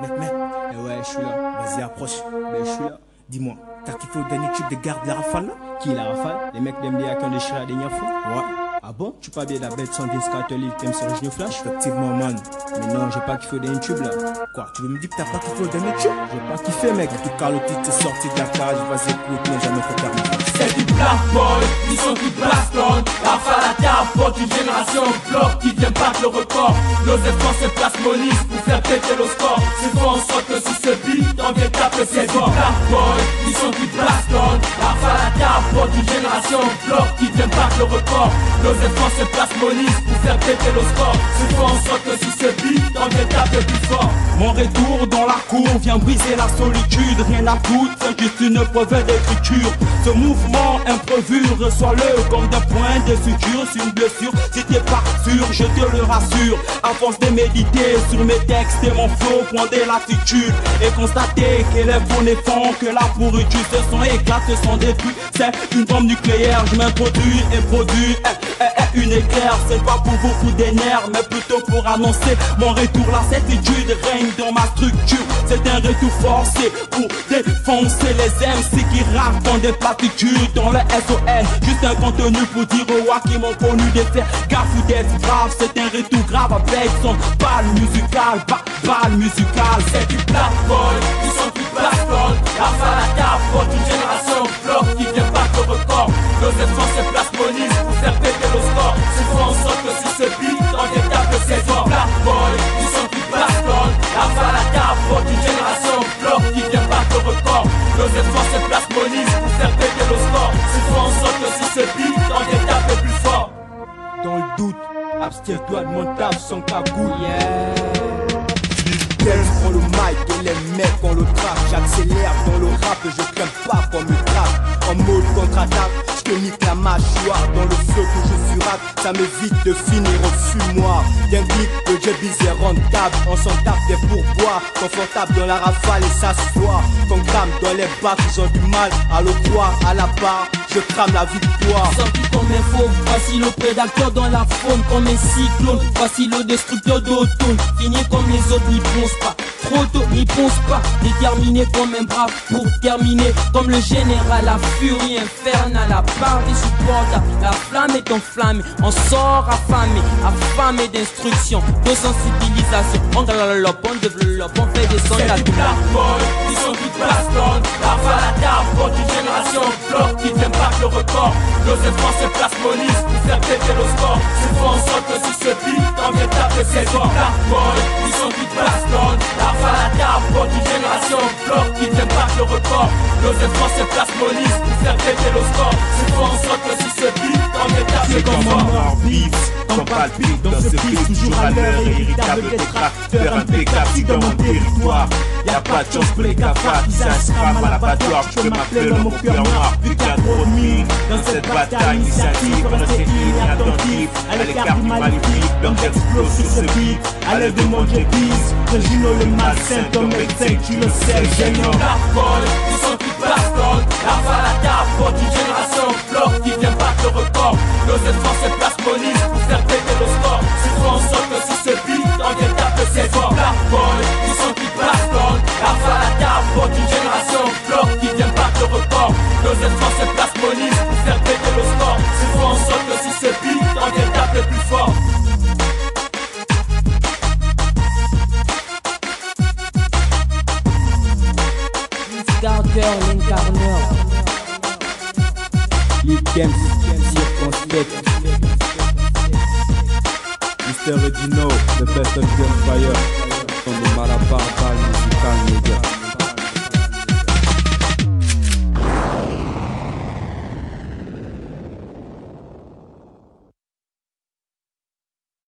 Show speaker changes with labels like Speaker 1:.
Speaker 1: Mec, mec. Eh ouais, je suis là. Vas-y, approche. Ben, je suis là. Dis-moi, t'as kiffé le dernier tube de garde la rafale là?
Speaker 2: Qui la rafale? Les mecs d'MDA qui ont déchiré la dernière fois?
Speaker 1: Ouais.
Speaker 2: Ah bon? Tu parles bien la bête sans disque catholique, t'aimes sur Génie Flash?
Speaker 1: Effectivement, man.
Speaker 2: Mais non, j'ai pas kiffé le dernier tube là.
Speaker 1: Quoi, tu veux me dire que t'as pas kiffé le dernier tube?
Speaker 2: J'ai pas kiffé, mec.
Speaker 1: En tout cas, le titre est sorti de la cage. Vas-y, écoute, n'a jamais fait terminer.
Speaker 3: C'est du black boy, ils sont qui baston ce beat, on vient taper ses Black boy, ils sont qui baston Rafale à capote, une génération bloc qui vient battre le record. Nos efforts se placent pour faire péter le score. C'est font en sorte que sur ce beat, on vient taper plus fort
Speaker 4: Mon retour dans la cour vient briser la solitude. Rien à foutre, juste une preuve d'écriture. Ce mouvement imprévu, reçois-le comme d'un point de suture. Sur une blessure, si t'es pas sûr, je te le rassure. À force de méditer sur mes textes et mon flow Point de l'attitude et constater que les bonnets font Que la pourriture se sont éclatés, sont détruits C'est une bombe nucléaire, je m'introduis et produis. Eh, eh, eh, une éclair C'est pas pour beaucoup d'énerve, mais plutôt pour annoncer mon retour. La certitude règne dans ma structure. C'est un retour forcé pour défoncer les MC qui racontent des platitudes dans le SON Juste un contenu pour dire aux rois qui m'ont connu de faire gaffe ou d'être grave C'est un retour grave avec son balle musical, ba balle musical
Speaker 3: C'est du black boy, ils sont plus baston Rafale à capote, une génération bloc qui vient battre le record Nos efforts se placent police pour faire péter le score. Font en sorte que sur ce beat, on taper ses corps Black boy, ils sont plus baston Rafale à capote, une génération bloc qui vient battre le record Nos efforts se placent police pour faire péter le score. Font en sorte que sur ce beat, on vient taper plus fort.
Speaker 1: Dans le doute, abstiens-toi de mon taf sans cagoule. Dance prend le mic et les mecs on le trappe J'accélère dans le rap et je crains pas qu'on me trappe. En mode contre-attaque, je te nique la mâchoire Dans le feu que je suis rap, ça m'évite de finir au fumoir. D'un clic, le jet est rentable On s'en tape des pourboires, confortable dans la rafale et s'asseoir Qu'on crame dans les bacs, ils ont du mal à le croire. À la part, je crame la victoire.
Speaker 5: Sorti comme un faux, voici le prédateur dans la faune. Comme un cyclone Voici le destructeur d'automne, fini comme les autres n'y pense pas Trop tôt, n'y pense pas, déterminé comme un brave pour terminer. Comme le général, la furie infernale, la part des supporters. La flamme est enflammée, on sort affamé, affamé d'instruction, de sensibilisation On galope, on développe, on fait des sons
Speaker 3: black boy, ils sont qui baston Rafale à capote, une génération bloc qui battre le record. Nos efforts se placent police pour faire péter le score. C'est en sorte que sur ce beat, on vient taper ses corps Black boy, ils sont baston Rafale à capote, une génération bloc qui vient battre le record. Nos efforts se placent police pour faire péter le score. C'est font en sorte que sur ce beat, on vient taper
Speaker 6: C'est
Speaker 3: plus
Speaker 6: comme
Speaker 3: fort
Speaker 6: un mort vif, qu'on palpite. dans ce beat Toujours à l'heure, héritable détracteur impeccable Si dans mon territoire, y'a pas de chance pour les cafards Qui s'inscrivent à l'abattoir, je peux m'appeler l'homme au cœur noir. Vu qu'il y a trop de dans cette bataille Initiative, on reste inattentif À l'écart du maléfique, l'homme explose sur ce beat. À l'aide de mon que Juno le malsain Ton médecin, tu le sais,
Speaker 3: Black boy, ils sont qui baston Rafale à capote, une génération bloc qui vient battre le record. Nos efforts se placent police pour faire péter le score C'est font en sorte que sur ce beat, on vient taper ses Black boy, ils sont qui baston Rafale à capote, une génération bloc qui vient battre le record. Nos efforts se placent police pour faire
Speaker 5: Carter, l'incarneur.
Speaker 2: The best of gunfire From the Malabar Ball musical nigga